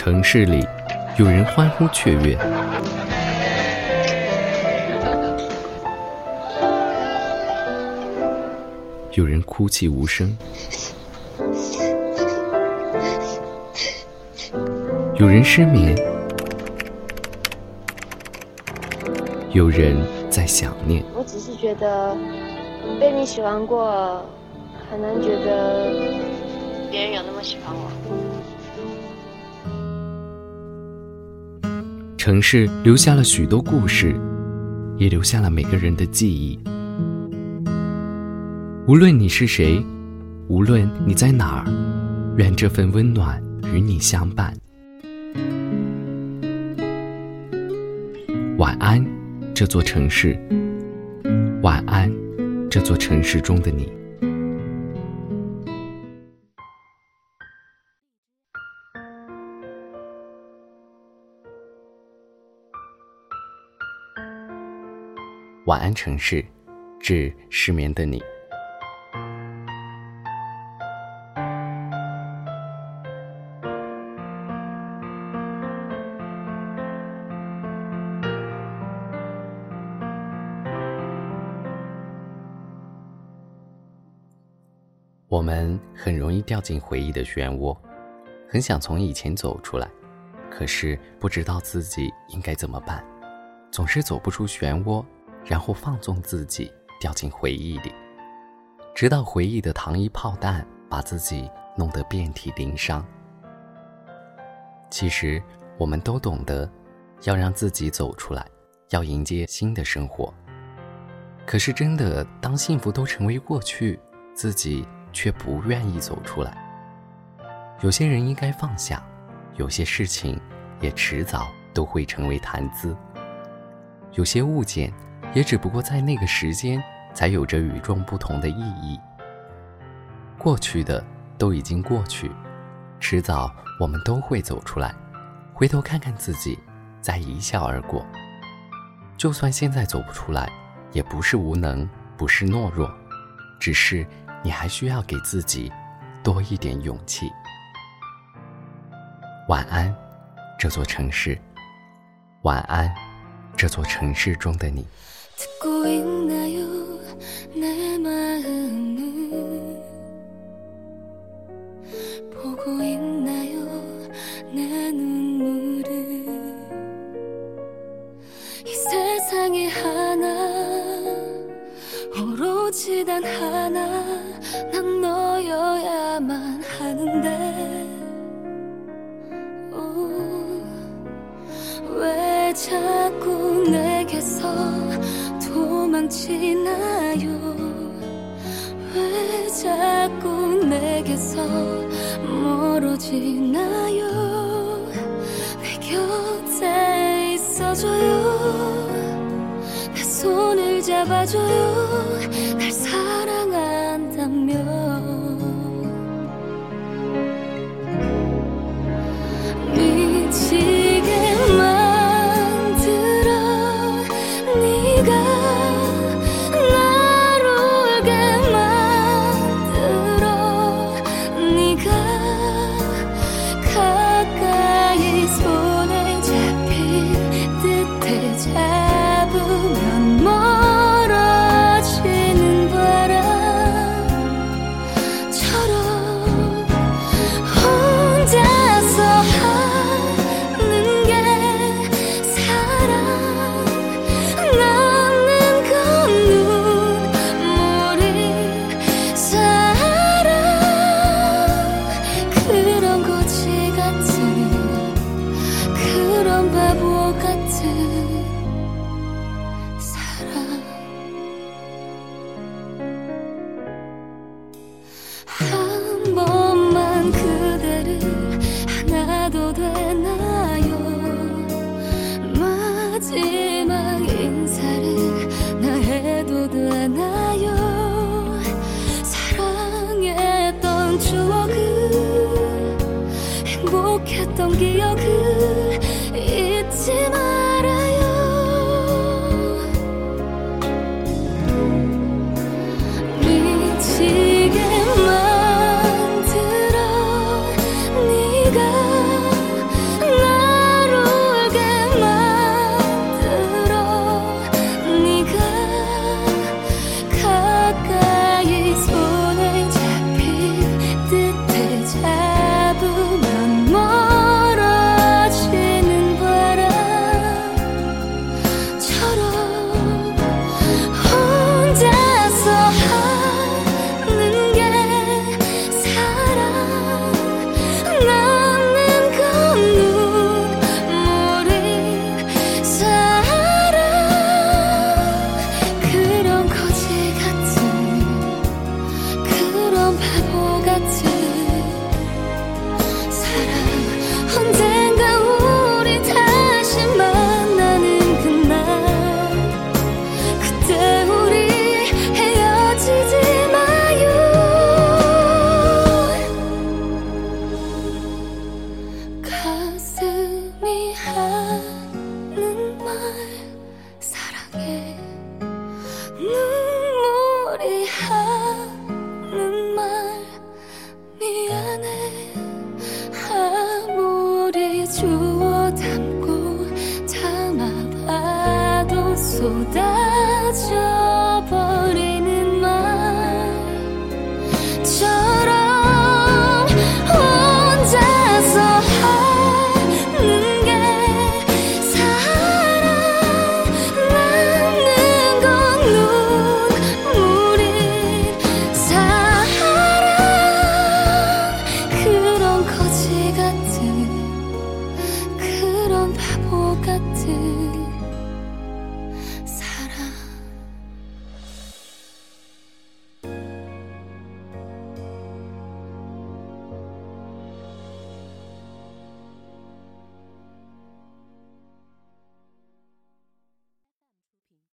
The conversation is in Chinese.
城市里，有人欢呼雀跃，有人哭泣无声，有人失眠，有人在想念。我只是觉得被你喜欢过，很难觉得别人有那么喜欢我。城市留下了许多故事，也留下了每个人的记忆。无论你是谁，无论你在哪儿，愿这份温暖与你相伴。晚安，这座城市。晚安，这座城市中的你。晚安，城市，致失眠的你。我们很容易掉进回忆的漩涡，很想从以前走出来，可是不知道自己应该怎么办，总是走不出漩涡。然后放纵自己掉进回忆里，直到回忆的糖衣炮弹把自己弄得遍体鳞伤。其实我们都懂得，要让自己走出来，要迎接新的生活。可是真的，当幸福都成为过去，自己却不愿意走出来。有些人应该放下，有些事情也迟早都会成为谈资。有些物件。也只不过在那个时间，才有着与众不同的意义。过去的都已经过去，迟早我们都会走出来，回头看看自己，再一笑而过。就算现在走不出来，也不是无能，不是懦弱，只是你还需要给自己多一点勇气。晚安，这座城市。晚安，这座城市中的你。 듣고 있나요? 내 마음을 보고 있나요? 내 눈물을 이 세상에 하나 오로지 단 하나 난 너여야만 하는데 도망치나요. 왜 자꾸 내게서 멀어지나요? 내 곁에 있어줘요. 내 손을 잡아줘요. 날 사랑한다면 담고 담아봐도 쏟아져.